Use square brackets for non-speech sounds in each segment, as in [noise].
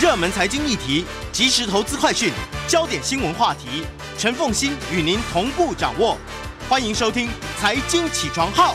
热门财经议题、即时投资快讯、焦点新闻话题，陈凤欣与您同步掌握。欢迎收听《财经起床号》。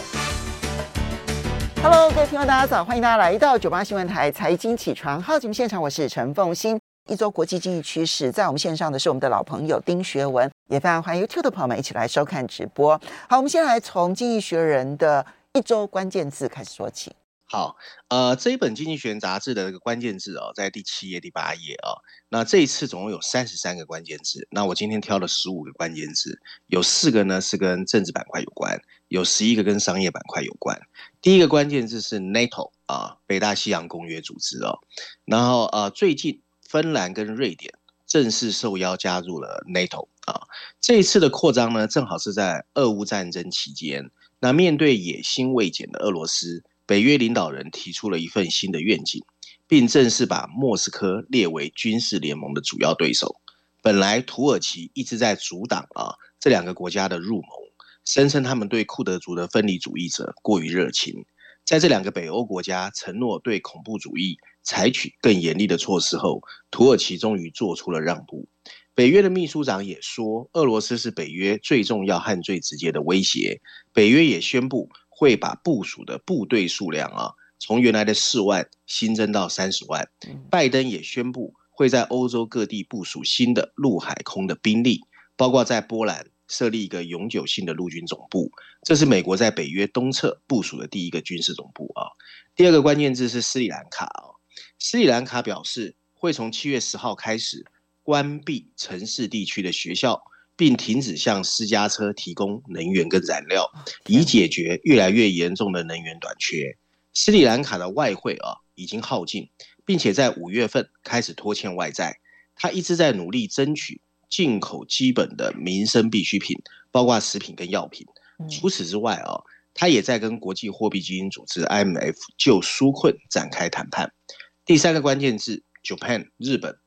Hello，各位听众，大家早，欢迎大家来到九八新闻台财经起床号节目现场，我是陈凤欣。一周国际经济趋势，在我们线上的是我们的老朋友丁学文，也非常欢迎 YouTube 的朋友们一起来收看直播。好，我们先来从《经济学人》的一周关键字开始说起。好，呃，这一本《经济学人》杂志的这个关键字哦，在第七页、第八页哦。那这一次总共有三十三个关键字，那我今天挑了十五个关键字，有四个呢是跟政治板块有关，有十一个跟商业板块有关。第一个关键字是 NATO 啊，北大西洋公约组织哦。然后呃，最近芬兰跟瑞典正式受邀加入了 NATO 啊。这一次的扩张呢，正好是在俄乌战争期间。那面对野心未减的俄罗斯。北约领导人提出了一份新的愿景，并正式把莫斯科列为军事联盟的主要对手。本来土耳其一直在阻挡啊这两个国家的入盟，声称他们对库德族的分离主义者过于热情。在这两个北欧国家承诺对恐怖主义采取更严厉的措施后，土耳其终于做出了让步。北约的秘书长也说，俄罗斯是北约最重要和最直接的威胁。北约也宣布。会把部署的部队数量啊，从原来的四万新增到三十万。拜登也宣布会在欧洲各地部署新的陆海空的兵力，包括在波兰设立一个永久性的陆军总部。这是美国在北约东侧部署的第一个军事总部啊。第二个关键字是斯里兰卡啊，斯里兰卡表示会从七月十号开始关闭城市地区的学校。并停止向私家车提供能源跟燃料，以解决越来越严重的能源短缺。斯里兰卡的外汇啊已经耗尽，并且在五月份开始拖欠外债。他一直在努力争取进口基本的民生必需品，包括食品跟药品。除此之外啊，他也在跟国际货币基金组织 IMF 就纾困展开谈判。第三个关键字：Japan，日本。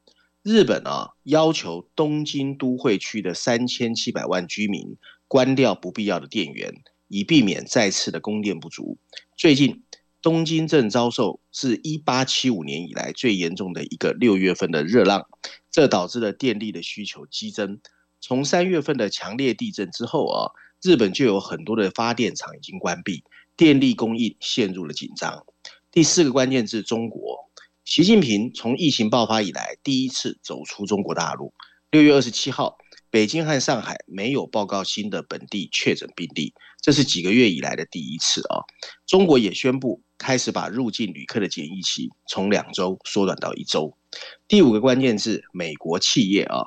日本啊，要求东京都会区的三千七百万居民关掉不必要的电源，以避免再次的供电不足。最近，东京正遭受自一八七五年以来最严重的一个六月份的热浪，这导致了电力的需求激增。从三月份的强烈地震之后啊，日本就有很多的发电厂已经关闭，电力供应陷入了紧张。第四个关键字：中国。习近平从疫情爆发以来第一次走出中国大陆。六月二十七号，北京和上海没有报告新的本地确诊病例，这是几个月以来的第一次啊。中国也宣布开始把入境旅客的检疫期从两周缩短到一周。第五个关键字：美国企业啊，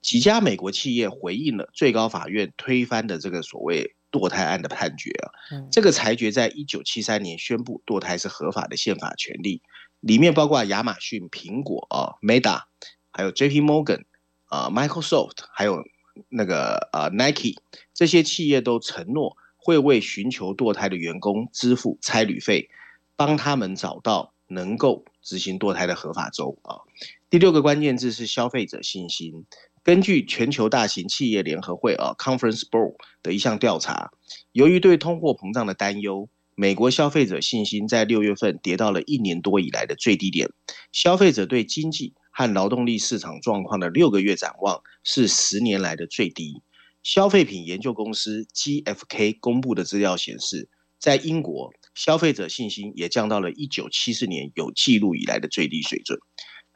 几家美国企业回应了最高法院推翻的这个所谓堕胎案的判决啊。这个裁决在一九七三年宣布堕胎是合法的宪法权利。里面包括亚马逊、苹果啊、Meta，还有 J P Morgan 啊、Microsoft，还有那个啊 Nike 这些企业都承诺会为寻求堕胎的员工支付差旅费，帮他们找到能够执行堕胎的合法州啊。第六个关键字是消费者信心。根据全球大型企业联合会啊 Conference Board 的一项调查，由于对通货膨胀的担忧。美国消费者信心在六月份跌到了一年多以来的最低点，消费者对经济和劳动力市场状况的六个月展望是十年来的最低。消费品研究公司 GFK 公布的资料显示，在英国，消费者信心也降到了一九七四年有记录以来的最低水准。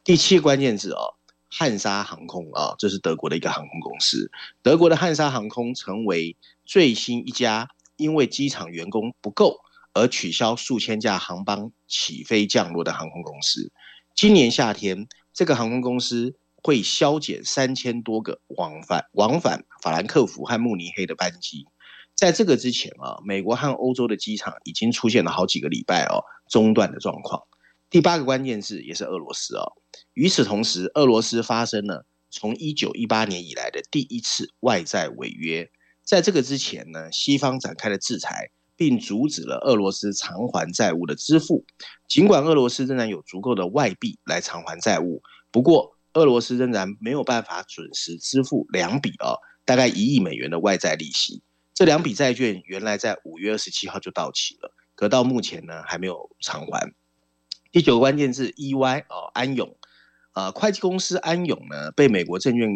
第七个关键字哦，汉莎航空啊，这是德国的一个航空公司，德国的汉莎航空成为最新一家因为机场员工不够。而取消数千架航班起飞降落的航空公司，今年夏天，这个航空公司会削减三千多个往返往返法兰克福和慕尼黑的班机。在这个之前啊，美国和欧洲的机场已经出现了好几个礼拜哦中断的状况。第八个关键字也是俄罗斯哦。与此同时，俄罗斯发生了从一九一八年以来的第一次外债违约。在这个之前呢，西方展开了制裁。并阻止了俄罗斯偿还债务的支付。尽管俄罗斯仍然有足够的外币来偿还债务，不过俄罗斯仍然没有办法准时支付两笔哦，大概一亿美元的外债利息。这两笔债券原来在五月二十七号就到期了，可到目前呢还没有偿还。第九个关键字 EY 哦，安永。呃，会计公司安永呢被美国证券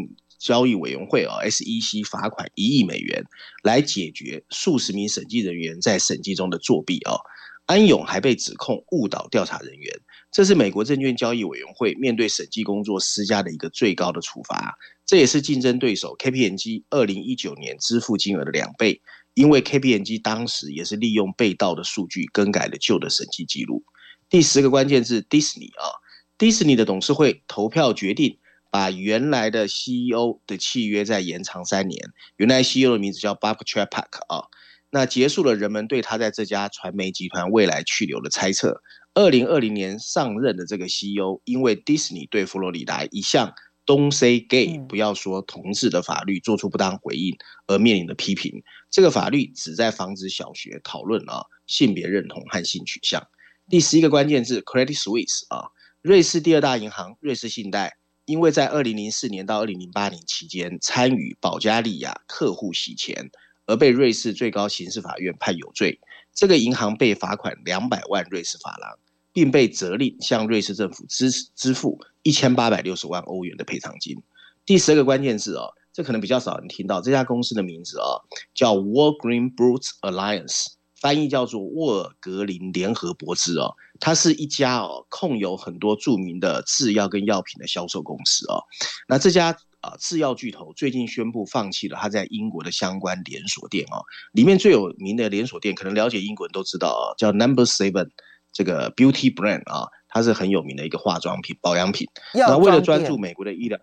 交易委员会哦 SEC 罚款一亿美元，来解决数十名审计人员在审计中的作弊哦。安永还被指控误导调查人员，这是美国证券交易委员会面对审计工作施加的一个最高的处罚，这也是竞争对手 KPMG 二零一九年支付金额的两倍。因为 KPMG 当时也是利用被盗的数据更改了旧的审计记录。第十个关键字，Disney 啊，Disney 的董事会投票决定把原来的 CEO 的契约再延长三年。原来 CEO 的名字叫 Bob Chapek 啊，那结束了人们对他在这家传媒集团未来去留的猜测。二零二零年上任的这个 CEO，因为 Disney 对佛罗里达一项 Don't say gay，不要说同志的法律做出不当回应而面临的批评。这个法律旨在防止小学讨论啊性别认同和性取向。第十一个关键字 Credit Suisse 啊，瑞士第二大银行瑞士信贷，因为在二零零四年到二零零八年期间参与保加利亚客户洗钱，而被瑞士最高刑事法院判有罪。这个银行被罚款两百万瑞士法郎，并被责令向瑞士政府支支付。一千八百六十万欧元的赔偿金。第十二个关键字哦，这可能比较少人听到。这家公司的名字哦，叫 War Green Boots Alliance，翻译叫做沃尔格林联合博资哦。它是一家哦，控有很多著名的制药跟药品的销售公司哦。那这家啊制药巨头最近宣布放弃了它在英国的相关连锁店哦。里面最有名的连锁店，可能了解英国人都知道哦，叫 Number Seven 这个 Beauty Brand 啊。它是很有名的一个化妆品、保养品。那为了专注美国的医疗，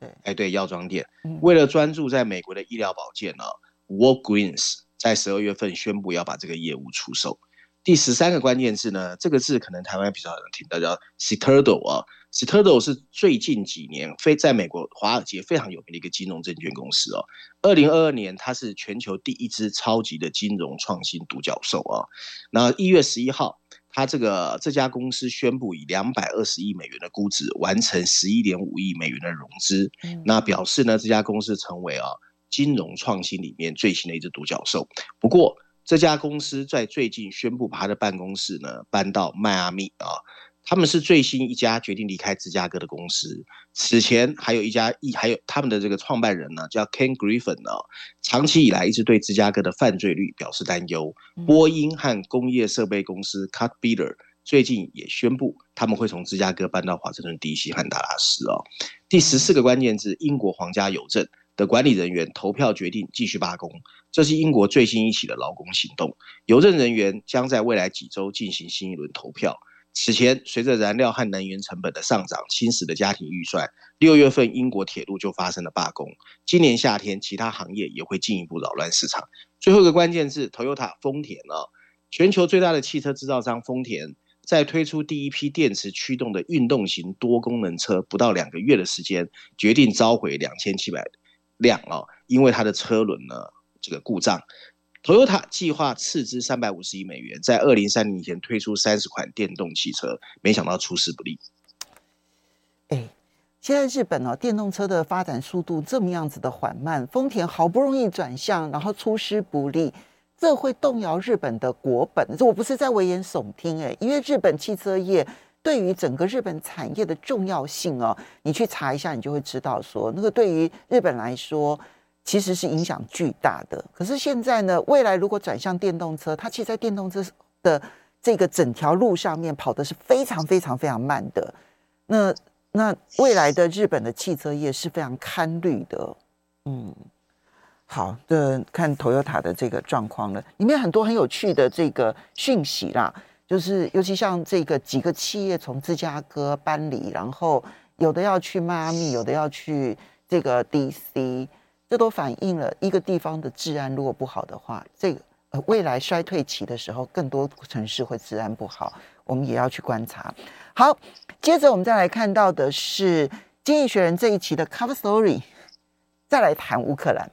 对，哎，对，药妆店。为了专注在美国的医疗保健呢，Walgreens 在十二月份宣布要把这个业务出售。第十三个关键字呢，这个字可能台湾比较少人听到，叫 Citadel 啊。Citadel 是最近几年非在美国华尔街非常有名的一个金融证券公司哦。二零二二年，它是全球第一支超级的金融创新独角兽啊。那一月十一号。它这个这家公司宣布以两百二十亿美元的估值完成十一点五亿美元的融资，那表示呢这家公司成为啊金融创新里面最新的一只独角兽。不过这家公司在最近宣布把他的办公室呢搬到迈阿密啊。他们是最新一家决定离开芝加哥的公司。此前还有一家一还有他们的这个创办人呢，叫 Ken Griffin 呢，长期以来一直对芝加哥的犯罪率表示担忧。波音和工业设备公司 c u t b i l d e r 最近也宣布他们会从芝加哥搬到华盛顿 DC 和达拉斯哦。第十四个关键字：英国皇家邮政的管理人员投票决定继续罢工，这是英国最新一起的劳工行动。邮政人员将在未来几周进行新一轮投票。此前，随着燃料和能源成本的上涨侵蚀的家庭预算，六月份英国铁路就发生了罢工。今年夏天，其他行业也会进一步扰乱市场。最后一个关键字，Toyota 丰田啊，全球最大的汽车制造商丰田，在推出第一批电池驱动的运动型多功能车不到两个月的时间，决定召回两千七百辆哦，因为它的车轮呢这个故障。Toyota 计划斥资三百五十亿美元，在二零三零年前推出三十款电动汽车，没想到出师不利。哎，现在日本哦，电动车的发展速度这么样子的缓慢，丰田好不容易转向，然后出师不利，这会动摇日本的国本。我不是在危言耸听哎，因为日本汽车业对于整个日本产业的重要性哦，你去查一下，你就会知道说，那个对于日本来说。其实是影响巨大的。可是现在呢，未来如果转向电动车，它其实，在电动车的这个整条路上面跑的是非常非常非常慢的。那那未来的日本的汽车业是非常堪虑的。嗯，好的，看 Toyota 的这个状况了，里面很多很有趣的这个讯息啦，就是尤其像这个几个企业从芝加哥搬离，然后有的要去迈阿密，有的要去这个 DC。这都反映了一个地方的治安如果不好的话，这个呃未来衰退期的时候，更多城市会治安不好，我们也要去观察。好，接着我们再来看到的是《经济学人》这一期的 cover story，再来谈乌克兰。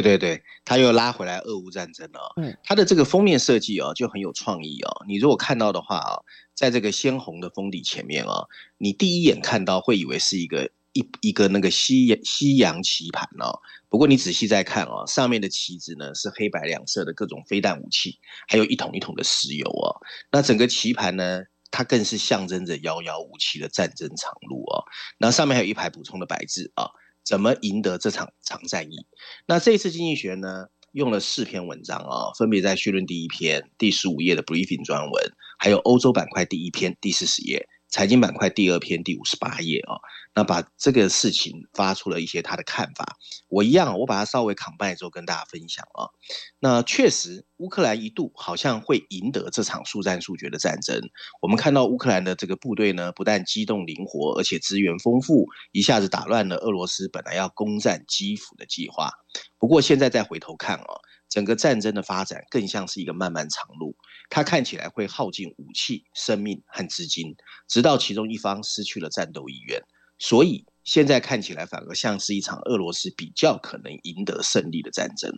对对对，他又拉回来俄乌战争了。嗯，他的这个封面设计哦就很有创意哦。你如果看到的话啊，在这个鲜红的封底前面哦，你第一眼看到会以为是一个。一一个那个西西洋棋盘哦，不过你仔细再看哦，上面的棋子呢是黑白两色的各种飞弹武器，还有一桶一桶的石油哦。那整个棋盘呢，它更是象征着遥遥无期的战争长路哦。那上面还有一排补充的白字啊，怎么赢得这场长战役？那这次经济学呢，用了四篇文章啊，分别在序论第一篇第十五页的 briefing 专文，还有欧洲板块第一篇第四十页。财经板块第二篇第五十八页啊，那把这个事情发出了一些他的看法。我一样，我把它稍微扛败之后跟大家分享啊。那确实，乌克兰一度好像会赢得这场速战速决的战争。我们看到乌克兰的这个部队呢，不但机动灵活，而且资源丰富，一下子打乱了俄罗斯本来要攻占基辅的计划。不过现在再回头看啊。整个战争的发展更像是一个漫漫长路，它看起来会耗尽武器、生命和资金，直到其中一方失去了战斗意愿。所以现在看起来反而像是一场俄罗斯比较可能赢得胜利的战争。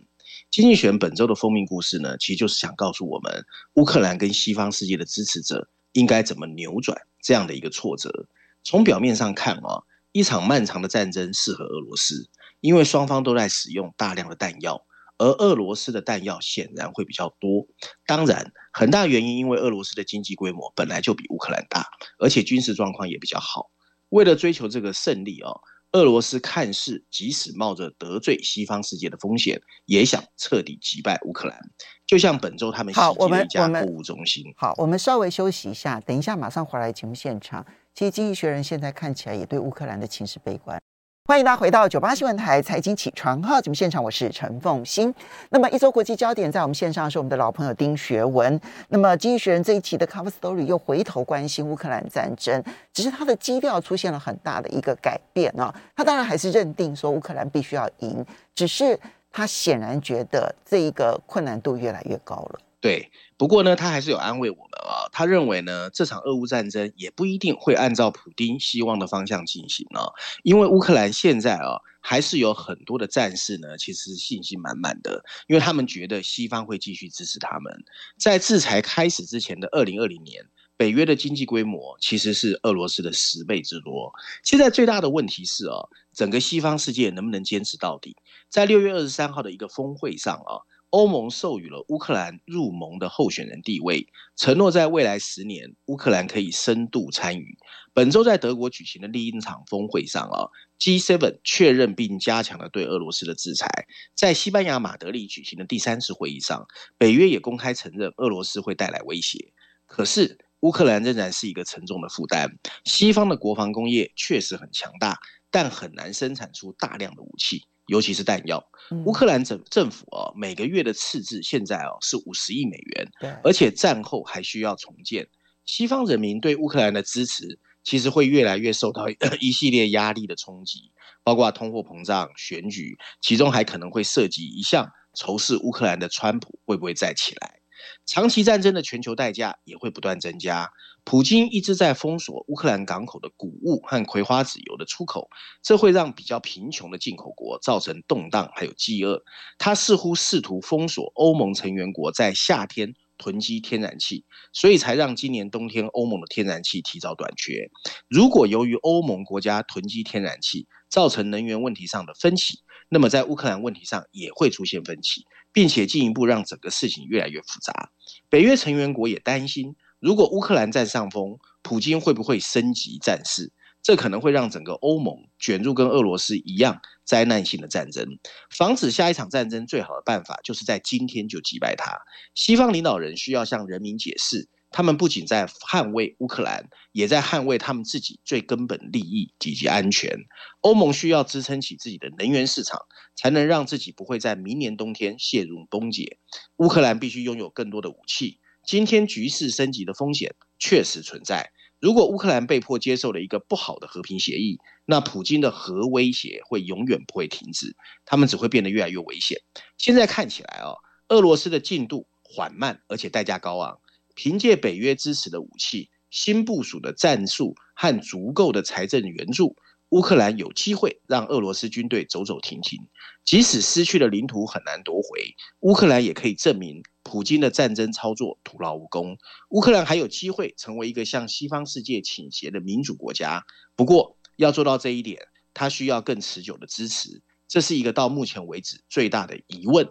经济学本周的封面故事呢，其实就是想告诉我们，乌克兰跟西方世界的支持者应该怎么扭转这样的一个挫折。从表面上看啊，一场漫长的战争适合俄罗斯，因为双方都在使用大量的弹药。而俄罗斯的弹药显然会比较多，当然，很大原因因为俄罗斯的经济规模本来就比乌克兰大，而且军事状况也比较好。为了追求这个胜利哦，俄罗斯看似即使冒着得罪西方世界的风险，也想彻底击败乌克兰。就像本周他们袭击了一家购物中心。好，我们稍微休息一下，等一下马上回来节目现场。其实《经济学人》现在看起来也对乌克兰的情势悲观。欢迎大家回到九八新闻台财经起床号节目现场，我是陈凤欣。那么一周国际焦点在我们线上是我们的老朋友丁学文。那么经济学人这一期的 cover story 又回头关心乌克兰战争，只是他的基调出现了很大的一个改变啊。他当然还是认定说乌克兰必须要赢，只是他显然觉得这一个困难度越来越高了。对，不过呢，他还是有安慰我们啊。他认为呢，这场俄乌战争也不一定会按照普丁希望的方向进行啊，因为乌克兰现在啊，还是有很多的战士呢，其实信心满满的，因为他们觉得西方会继续支持他们。在制裁开始之前的二零二零年，北约的经济规模其实是俄罗斯的十倍之多。现在最大的问题是啊，整个西方世界能不能坚持到底？在六月二十三号的一个峰会上啊。欧盟授予了乌克兰入盟的候选人地位，承诺在未来十年，乌克兰可以深度参与。本周在德国举行的另一场峰会上啊，G7 确认并加强了对俄罗斯的制裁。在西班牙马德里举行的第三次会议上，北约也公开承认俄罗斯会带来威胁。可是乌克兰仍然是一个沉重的负担。西方的国防工业确实很强大，但很难生产出大量的武器。尤其是弹药，乌克兰政政府哦，每个月的赤字现在哦是五十亿美元，对，而且战后还需要重建。西方人民对乌克兰的支持，其实会越来越受到 [coughs] 一系列压力的冲击，包括通货膨胀、选举，其中还可能会涉及一项仇视乌克兰的川普会不会再起来。长期战争的全球代价也会不断增加。普京一直在封锁乌克兰港口的谷物和葵花籽油的出口，这会让比较贫穷的进口国造成动荡还有饥饿。他似乎试图封锁欧盟成员国在夏天囤积天然气，所以才让今年冬天欧盟的天然气提早短缺。如果由于欧盟国家囤积天然气造成能源问题上的分歧，那么在乌克兰问题上也会出现分歧。并且进一步让整个事情越来越复杂。北约成员国也担心，如果乌克兰占上风，普京会不会升级战事？这可能会让整个欧盟卷入跟俄罗斯一样灾难性的战争。防止下一场战争，最好的办法就是在今天就击败他。西方领导人需要向人民解释。他们不仅在捍卫乌克兰，也在捍卫他们自己最根本利益以及安全。欧盟需要支撑起自己的能源市场，才能让自己不会在明年冬天陷入崩解。乌克兰必须拥有更多的武器。今天局势升级的风险确实存在。如果乌克兰被迫接受了一个不好的和平协议，那普京的核威胁会永远不会停止，他们只会变得越来越危险。现在看起来哦，俄罗斯的进度缓慢，而且代价高昂。凭借北约支持的武器、新部署的战术和足够的财政援助，乌克兰有机会让俄罗斯军队走走停停。即使失去了领土很难夺回，乌克兰也可以证明普京的战争操作徒劳无功。乌克兰还有机会成为一个向西方世界倾斜的民主国家。不过，要做到这一点，它需要更持久的支持。这是一个到目前为止最大的疑问。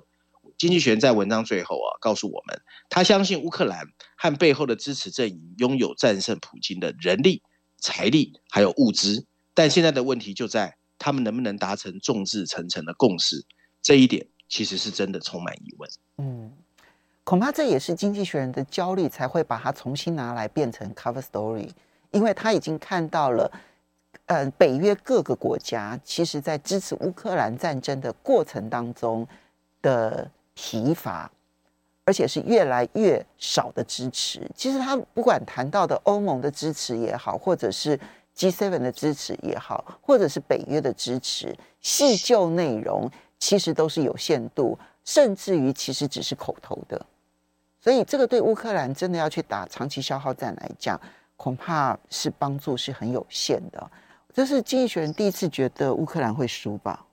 经济学人在文章最后啊，告诉我们，他相信乌克兰和背后的支持阵营拥有战胜普京的人力、财力还有物资，但现在的问题就在他们能不能达成众志成城的共识，这一点其实是真的充满疑问。嗯，恐怕这也是经济学人的焦虑，才会把它重新拿来变成 cover story，因为他已经看到了，呃，北约各个国家其实在支持乌克兰战争的过程当中的。疲乏，而且是越来越少的支持。其实他不管谈到的欧盟的支持也好，或者是 G7 的支持也好，或者是北约的支持，细究内容其实都是有限度，甚至于其实只是口头的。所以这个对乌克兰真的要去打长期消耗战来讲，恐怕是帮助是很有限的。这是经济学人第一次觉得乌克兰会输吧？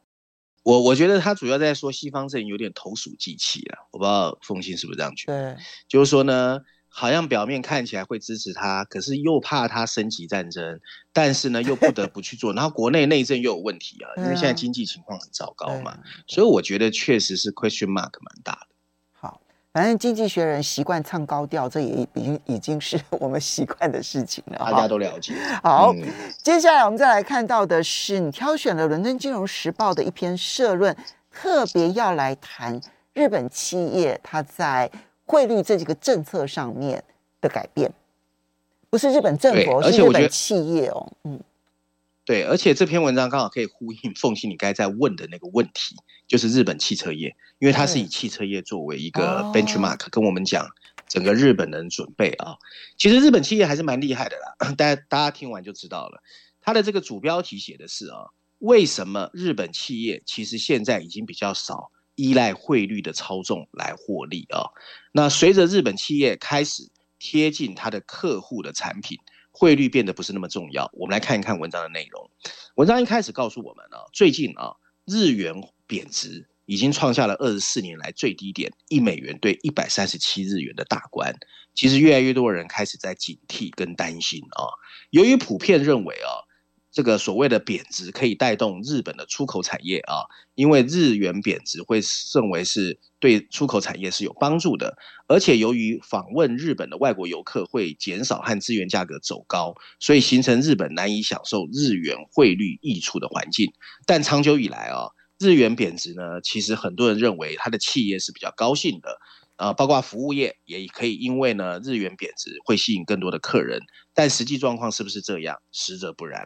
我我觉得他主要在说西方阵有点投鼠忌器啊，我不知道凤信是不是这样觉得？对，就是说呢，好像表面看起来会支持他，可是又怕他升级战争，但是呢又不得不去做，然后国内内政又有问题啊，因为现在经济情况很糟糕嘛，所以我觉得确实是 question mark 蛮大的。反正经济学人习惯唱高调，这也已经已经是我们习惯的事情了。大家都了解。好，接下来我们再来看到的是，你挑选了《伦敦金融时报》的一篇社论，特别要来谈日本企业它在汇率这几个政策上面的改变，不是日本政府，是日本企业哦。嗯。对，而且这篇文章刚好可以呼应凤欣你该在问的那个问题，就是日本汽车业，因为它是以汽车业作为一个 benchmark，跟我们讲整个日本人准备啊。其实日本企业还是蛮厉害的啦，大家大家听完就知道了。它的这个主标题写的是啊，为什么日本企业其实现在已经比较少依赖汇率的操纵来获利啊？那随着日本企业开始贴近它的客户的产品。汇率变得不是那么重要。我们来看一看文章的内容。文章一开始告诉我们啊，最近啊，日元贬值已经创下了二十四年来最低点，一美元兑一百三十七日元的大关。其实越来越多人开始在警惕跟担心啊。由于普遍认为啊。这个所谓的贬值可以带动日本的出口产业啊，因为日元贬值会认为是对出口产业是有帮助的，而且由于访问日本的外国游客会减少和资源价格走高，所以形成日本难以享受日元汇率溢出的环境。但长久以来啊，日元贬值呢，其实很多人认为它的企业是比较高兴的。呃，包括服务业也可以，因为呢日元贬值会吸引更多的客人，但实际状况是不是这样？实则不然。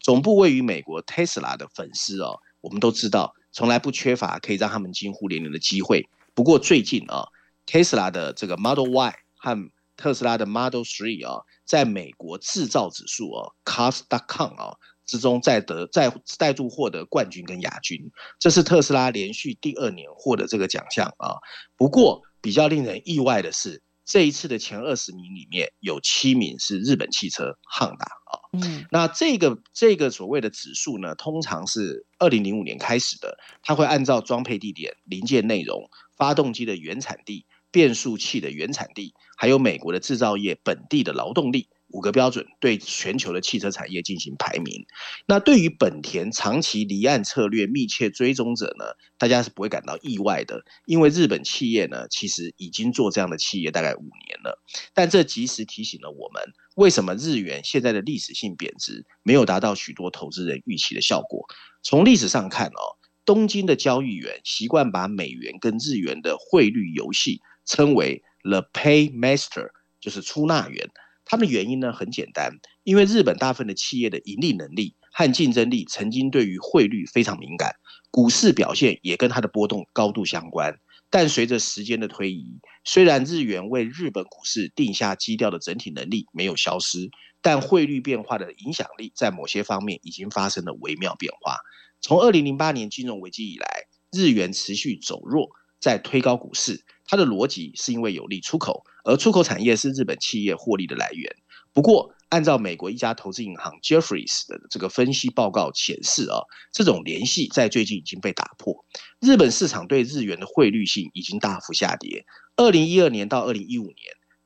总部位于美国，Tesla 的粉丝哦，我们都知道，从来不缺乏可以让他们惊呼连连的机会。不过最近啊，Tesla 的这个 Model Y 和特斯拉的 Model Three 啊，在美国制造指数哦，Cars.com 啊之中再得再再度获得冠军跟亚军，这是特斯拉连续第二年获得这个奖项啊。不过。比较令人意外的是，这一次的前二十名里面有七名是日本汽车汉达啊。嗯，那这个这个所谓的指数呢，通常是二零零五年开始的，它会按照装配地点、零件内容、发动机的原产地、变速器的原产地，还有美国的制造业本地的劳动力。五个标准对全球的汽车产业进行排名。那对于本田长期离岸策略密切追踪者呢，大家是不会感到意外的，因为日本企业呢其实已经做这样的企业大概五年了。但这及时提醒了我们，为什么日元现在的历史性贬值没有达到许多投资人预期的效果？从历史上看哦，东京的交易员习惯把美元跟日元的汇率游戏称为 the pay master，就是出纳员。他们的原因呢很简单，因为日本大部分的企业的盈利能力和竞争力曾经对于汇率非常敏感，股市表现也跟它的波动高度相关。但随着时间的推移，虽然日元为日本股市定下基调的整体能力没有消失，但汇率变化的影响力在某些方面已经发生了微妙变化。从二零零八年金融危机以来，日元持续走弱，在推高股市。它的逻辑是因为有利出口，而出口产业是日本企业获利的来源。不过，按照美国一家投资银行 Jeffries 的这个分析报告显示啊，这种联系在最近已经被打破。日本市场对日元的汇率性已经大幅下跌。二零一二年到二零一五年，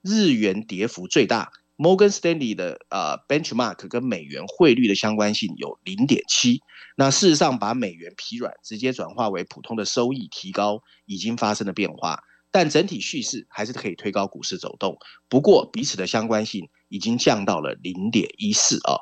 日元跌幅最大，Morgan Stanley 的呃 benchmark 跟美元汇率的相关性有零点七。那事实上，把美元疲软直接转化为普通的收益提高，已经发生了变化。但整体叙事还是可以推高股市走动。不过彼此的相关性已经降到了零点一四啊。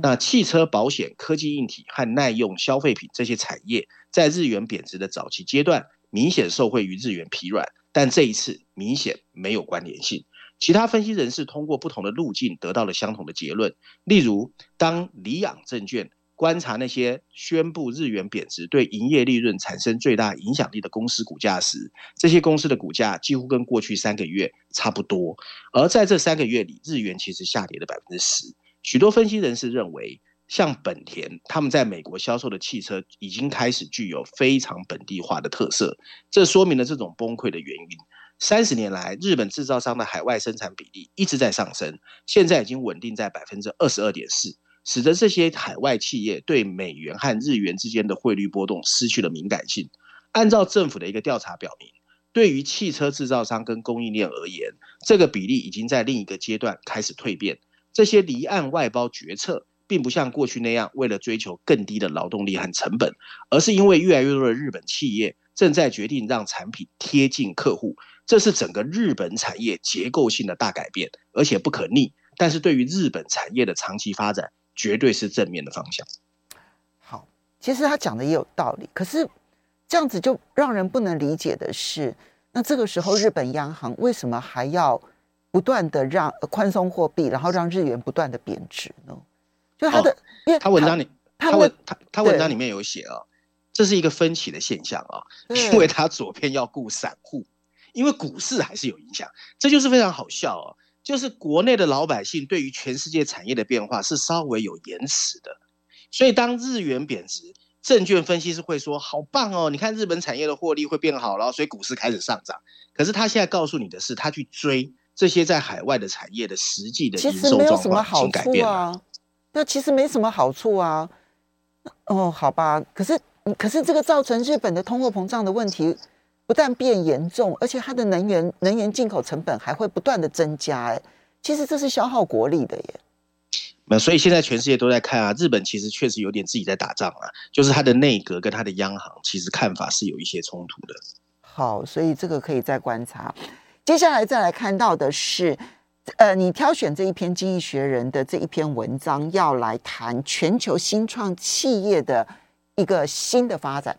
那汽车保险、科技硬体和耐用消费品这些产业，在日元贬值的早期阶段，明显受惠于日元疲软。但这一次明显没有关联性。其他分析人士通过不同的路径得到了相同的结论。例如，当里昂证券观察那些宣布日元贬值对营业利润产生最大影响力的公司股价时，这些公司的股价几乎跟过去三个月差不多。而在这三个月里，日元其实下跌了百分之十。许多分析人士认为，像本田他们在美国销售的汽车已经开始具有非常本地化的特色，这说明了这种崩溃的原因。三十年来，日本制造商的海外生产比例一直在上升，现在已经稳定在百分之二十二点四，使得这些海外企业对美元和日元之间的汇率波动失去了敏感性。按照政府的一个调查表明，对于汽车制造商跟供应链而言，这个比例已经在另一个阶段开始蜕变。这些离岸外包决策并不像过去那样为了追求更低的劳动力和成本，而是因为越来越多的日本企业正在决定让产品贴近客户。这是整个日本产业结构性的大改变，而且不可逆。但是对于日本产业的长期发展，绝对是正面的方向。好，其实他讲的也有道理。可是这样子就让人不能理解的是，那这个时候日本央行为什么还要不断的让宽松货币，然后让日元不断的贬值呢？就他的，因为他文章里，他文他他文章里面有写啊，这是一个分歧的现象啊，因为他左边要顾散户。因为股市还是有影响，这就是非常好笑哦。就是国内的老百姓对于全世界产业的变化是稍微有延迟的，所以当日元贬值，证券分析师会说好棒哦，你看日本产业的获利会变好了，所以股市开始上涨。可是他现在告诉你的是，他去追这些在海外的产业的实际的营收状况已经改变啊。那其实没什么好处啊。哦，好吧，可是可是这个造成日本的通货膨胀的问题。不但变严重，而且它的能源能源进口成本还会不断的增加，哎，其实这是消耗国力的耶。那所以现在全世界都在看啊，日本其实确实有点自己在打仗啊，就是它的内阁跟它的央行其实看法是有一些冲突的。好，所以这个可以再观察。接下来再来看到的是，呃，你挑选这一篇《经济学人》的这一篇文章，要来谈全球新创企业的一个新的发展。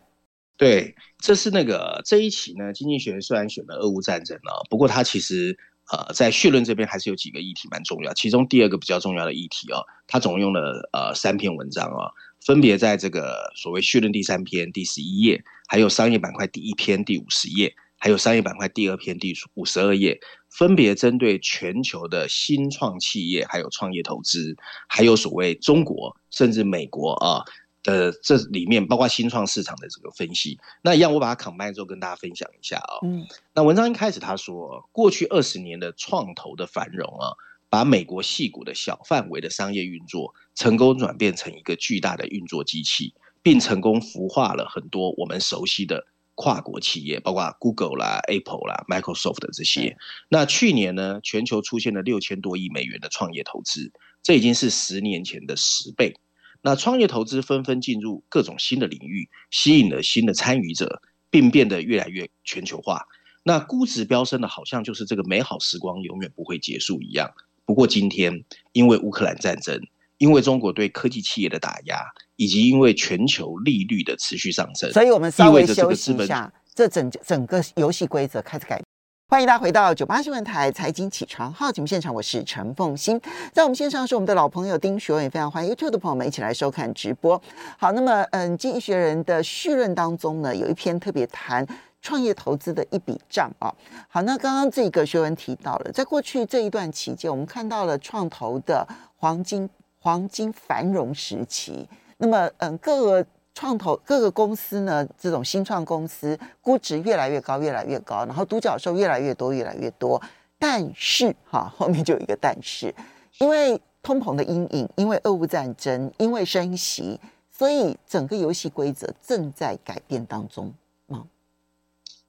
对，这是那个这一期呢，经济学虽然选了俄乌战争啊，不过它其实呃在绪论这边还是有几个议题蛮重要。其中第二个比较重要的议题哦，它总用了呃三篇文章哦，分别在这个所谓绪论第三篇第十一页，还有商业板块第一篇第五十页，还有商业板块第二篇第五十二页，分别针对全球的新创企业还有创业投资，还有所谓中国甚至美国啊。的这里面包括新创市场的这个分析，那一样我把它 combine 之后跟大家分享一下啊。嗯，那文章一开始他说，过去二十年的创投的繁荣啊，把美国细股的小范围的商业运作成功转变成一个巨大的运作机器，并成功孵化了很多我们熟悉的跨国企业，包括 Google 啦、Apple 啦、Microsoft 的这些。那去年呢，全球出现了六千多亿美元的创业投资，这已经是十年前的十倍。那创业投资纷纷进入各种新的领域，吸引了新的参与者，并变得越来越全球化。那估值飙升的，好像就是这个美好时光永远不会结束一样。不过今天，因为乌克兰战争，因为中国对科技企业的打压，以及因为全球利率的持续上升，所以我们稍微休息一下，这整整个游戏规则开始改。欢迎大家回到九八新闻台财经起床号节目现场，我是陈凤欣，在我们线上是我们的老朋友丁学文，也非常欢迎 YouTube 的朋友们一起来收看直播。好，那么嗯，经济学人的序论当中呢，有一篇特别谈创业投资的一笔账啊。好，那刚刚这个学文提到了，在过去这一段期间，我们看到了创投的黄金黄金繁荣时期。那么嗯，各个创投各个公司呢，这种新创公司估值越来越高，越来越高，然后独角兽越来越多，越来越多。但是哈，后面就有一个但是，因为通膨的阴影，因为俄乌战争，因为升息，所以整个游戏规则正在改变当中。嗯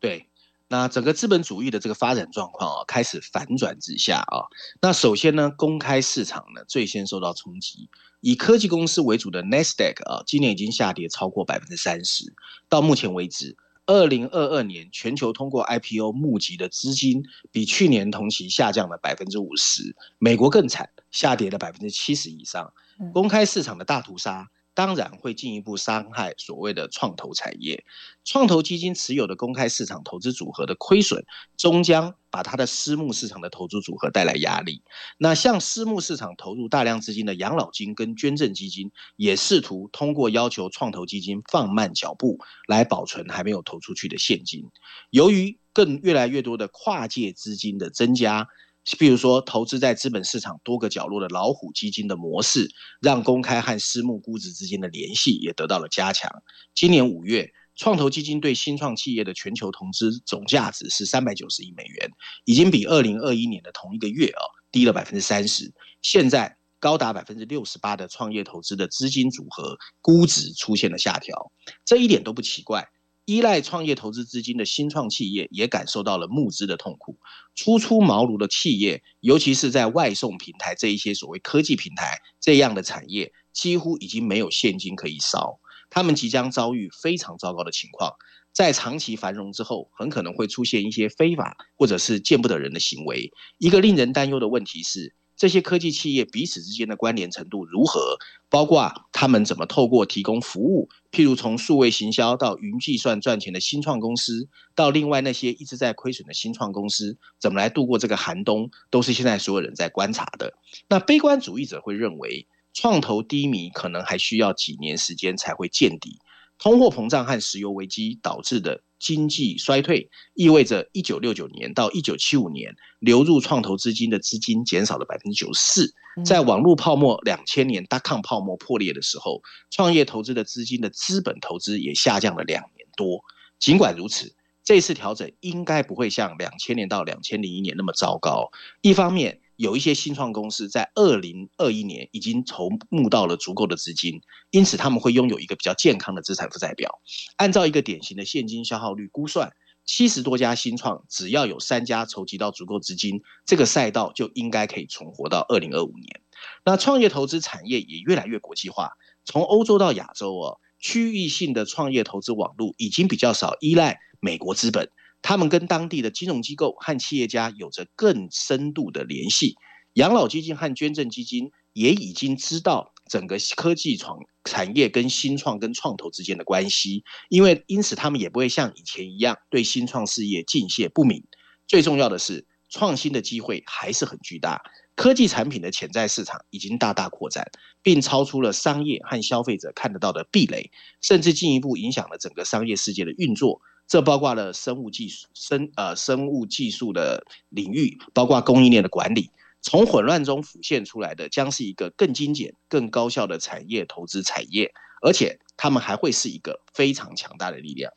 对。那整个资本主义的这个发展状况啊，开始反转之下啊。那首先呢，公开市场呢最先受到冲击，以科技公司为主的 Nasdaq 啊，今年已经下跌超过百分之三十。到目前为止，二零二二年全球通过 IPO 募集的资金比去年同期下降了百分之五十，美国更惨，下跌了百分之七十以上。公开市场的大屠杀。当然会进一步伤害所谓的创投产业。创投基金持有的公开市场投资组合的亏损，终将把它的私募市场的投资组合带来压力。那向私募市场投入大量资金的养老金跟捐赠基金，也试图通过要求创投基金放慢脚步，来保存还没有投出去的现金。由于更越来越多的跨界资金的增加。譬如说，投资在资本市场多个角落的老虎基金的模式，让公开和私募估值之间的联系也得到了加强。今年五月，创投基金对新创企业的全球投资总价值是三百九十亿美元，已经比二零二一年的同一个月啊低了百分之三十。现在高达百分之六十八的创业投资的资金组合估值出现了下调，这一点都不奇怪。依赖创业投资资金的新创企业也感受到了募资的痛苦。初出茅庐的企业，尤其是在外送平台这一些所谓科技平台这样的产业，几乎已经没有现金可以烧。他们即将遭遇非常糟糕的情况。在长期繁荣之后，很可能会出现一些非法或者是见不得人的行为。一个令人担忧的问题是。这些科技企业彼此之间的关联程度如何？包括他们怎么透过提供服务，譬如从数位行销到云计算赚钱的新创公司，到另外那些一直在亏损的新创公司，怎么来度过这个寒冬，都是现在所有人在观察的。那悲观主义者会认为，创投低迷可能还需要几年时间才会见底。通货膨胀和石油危机导致的经济衰退，意味着一九六九年到一九七五年流入创投资金的资金减少了百分之九十四。在网络泡沫两千年大抗泡沫破裂的时候，创业投资的资金的资本投资也下降了两年多。尽管如此，这次调整应该不会像两千年到两千零一年那么糟糕。一方面，有一些新创公司在二零二一年已经筹募到了足够的资金，因此他们会拥有一个比较健康的资产负债表。按照一个典型的现金消耗率估算，七十多家新创只要有三家筹集到足够资金，这个赛道就应该可以存活到二零二五年。那创业投资产业也越来越国际化，从欧洲到亚洲哦，区域性的创业投资网络已经比较少依赖美国资本。他们跟当地的金融机构和企业家有着更深度的联系，养老基金和捐赠基金也已经知道整个科技创产业跟新创跟创投之间的关系，因为因此他们也不会像以前一样对新创事业敬谢不敏。最重要的是，创新的机会还是很巨大，科技产品的潜在市场已经大大扩展，并超出了商业和消费者看得到的壁垒，甚至进一步影响了整个商业世界的运作。这包括了生物技术、生呃生物技术的领域，包括供应链的管理。从混乱中浮现出来的，将是一个更精简、更高效的产业投资产业，而且他们还会是一个非常强大的力量。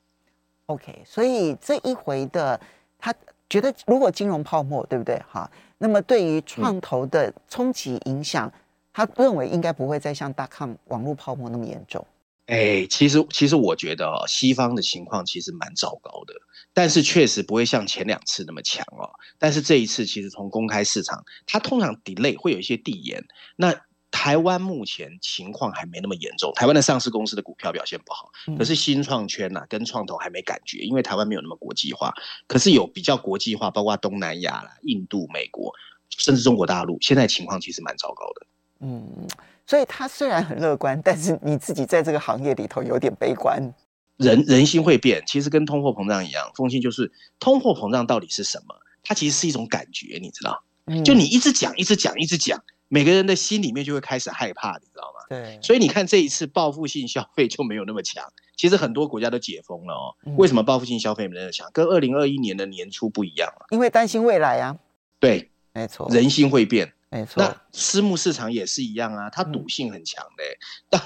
OK，所以这一回的他觉得，如果金融泡沫，对不对？哈，那么对于创投的冲击影响，他认为应该不会再像大抗网络泡沫那么严重。哎，其实其实我觉得哦，西方的情况其实蛮糟糕的，但是确实不会像前两次那么强哦。但是这一次其实从公开市场，它通常 delay 会有一些递延。那台湾目前情况还没那么严重，台湾的上市公司的股票表现不好，可是新创圈呐跟创投还没感觉，因为台湾没有那么国际化。可是有比较国际化，包括东南亚啦、印度、美国，甚至中国大陆，现在情况其实蛮糟糕的。嗯。所以他虽然很乐观，但是你自己在这个行业里头有点悲观。人人心会变，其实跟通货膨胀一样。风信就是通货膨胀到底是什么？它其实是一种感觉，你知道？就你一直讲，一直讲，一直讲，每个人的心里面就会开始害怕，你知道吗？对。所以你看这一次报复性消费就没有那么强。其实很多国家都解封了哦。为什么报复性消费没那么强？跟二零二一年的年初不一样了。因为担心未来啊。对，没错。人心会变。没错，那私募市场也是一样啊，它赌性很强的。当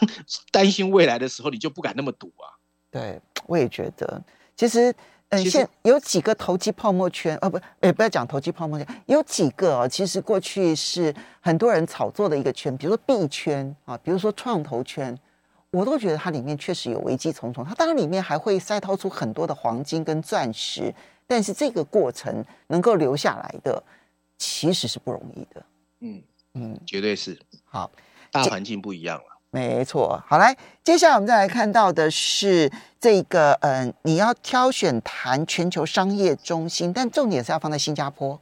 担心未来的时候，你就不敢那么赌啊。对，我也觉得，其实，嗯，现有几个投机泡沫圈，啊不，哎，不要讲投机泡沫圈，有几个哦，其实过去是很多人炒作的一个圈，比如说币圈啊，比如说创投圈，我都觉得它里面确实有危机重重。它当然里面还会筛掏出很多的黄金跟钻石，但是这个过程能够留下来的，其实是不容易的。嗯，嗯，绝对是好，大环境不一样了。没错。好，来，接下来我们再来看到的是这个，嗯、你要挑选谈全球商业中心，但重点是要放在新加坡。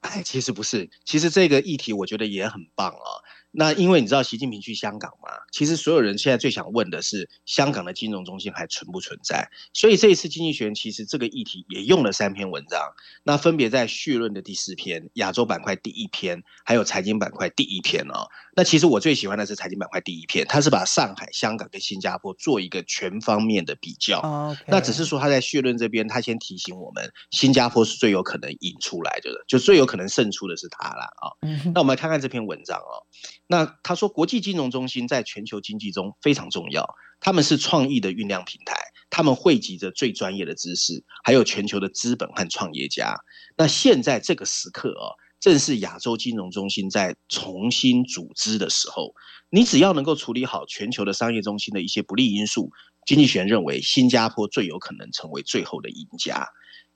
哎，其实不是，其实这个议题我觉得也很棒啊。那因为你知道习近平去香港嘛，其实所有人现在最想问的是香港的金融中心还存不存在？所以这一次经济学人其实这个议题也用了三篇文章，那分别在序论的第四篇、亚洲板块第一篇，还有财经板块第一篇哦。那其实我最喜欢的是财经板块第一篇，它是把上海、香港跟新加坡做一个全方面的比较。那只是说他在序论这边，他先提醒我们，新加坡是最有可能引出来的，就最有可能胜出的是他啦啊。嗯那我们来看看这篇文章哦。那他说，国际金融中心在全球经济中非常重要，他们是创意的酝酿平台，他们汇集着最专业的知识，还有全球的资本和创业家。那现在这个时刻哦，正是亚洲金融中心在重新组织的时候。你只要能够处理好全球的商业中心的一些不利因素，经济学人认为新加坡最有可能成为最后的赢家。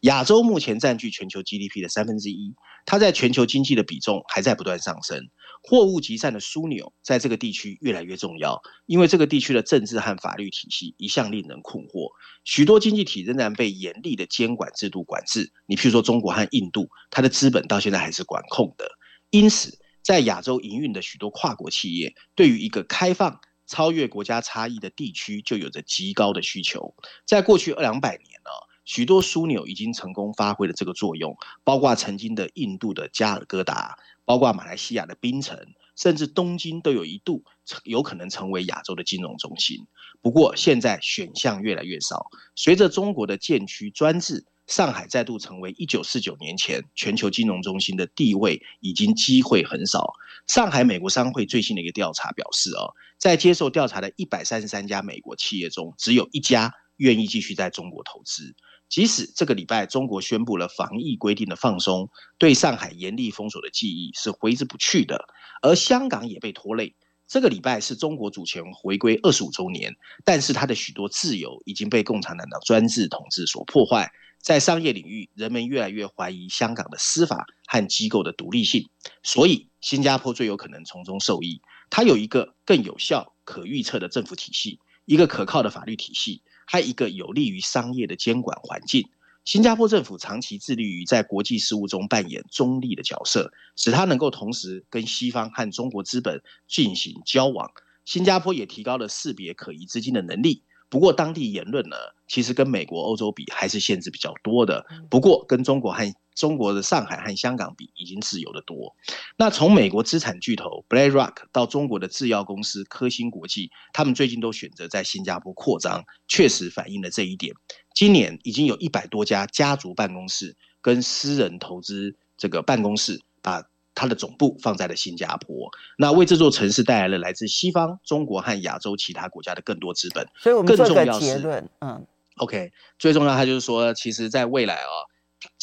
亚洲目前占据全球 GDP 的三分之一，它在全球经济的比重还在不断上升。货物集散的枢纽在这个地区越来越重要，因为这个地区的政治和法律体系一向令人困惑。许多经济体仍然被严厉的监管制度管制。你譬如说中国和印度，它的资本到现在还是管控的。因此，在亚洲营运的许多跨国企业，对于一个开放、超越国家差异的地区，就有着极高的需求。在过去二两百年呢、许多枢纽已经成功发挥了这个作用，包括曾经的印度的加尔各答，包括马来西亚的槟城，甚至东京都有一度有可能成为亚洲的金融中心。不过，现在选项越来越少，随着中国的建区专制。上海再度成为一九四九年前全球金融中心的地位，已经机会很少。上海美国商会最新的一个调查表示，哦，在接受调查的一百三十三家美国企业中，只有一家愿意继续在中国投资。即使这个礼拜中国宣布了防疫规定的放松，对上海严厉封锁的记忆是挥之不去的，而香港也被拖累。这个礼拜是中国主权回归二十五周年，但是它的许多自由已经被共产党的专制统治所破坏。在商业领域，人们越来越怀疑香港的司法和机构的独立性，所以新加坡最有可能从中受益。它有一个更有效、可预测的政府体系，一个可靠的法律体系，还有一个有利于商业的监管环境。新加坡政府长期致力于在国际事务中扮演中立的角色，使它能够同时跟西方和中国资本进行交往。新加坡也提高了识别可疑资金的能力。不过，当地言论呢，其实跟美国、欧洲比还是限制比较多的。不过，跟中国和中国的上海和香港比，已经自由的多。那从美国资产巨头 BlackRock 到中国的制药公司科兴国际，他们最近都选择在新加坡扩张，确实反映了这一点。今年已经有一百多家家族办公室跟私人投资这个办公室把。它的总部放在了新加坡，那为这座城市带来了来自西方、中国和亚洲其他国家的更多资本。所以我们做个结论，嗯，OK，最重要，它就是说，其实在未来啊、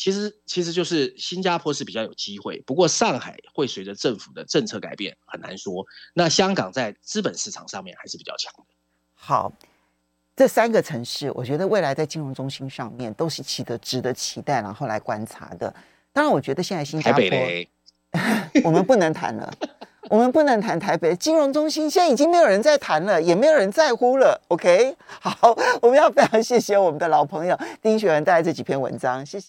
其实其实就是新加坡是比较有机会，不过上海会随着政府的政策改变很难说。那香港在资本市场上面还是比较强的。好。这三个城市，我觉得未来在金融中心上面都是值得值得期待，然后来观察的。当然，我觉得现在新加台坡北嘞，[laughs] 我们不能谈了，我们不能谈台北金融中心，现在已经没有人在谈了，也没有人在乎了。OK，好，我们要非常谢谢我们的老朋友丁学文带来这几篇文章，谢谢。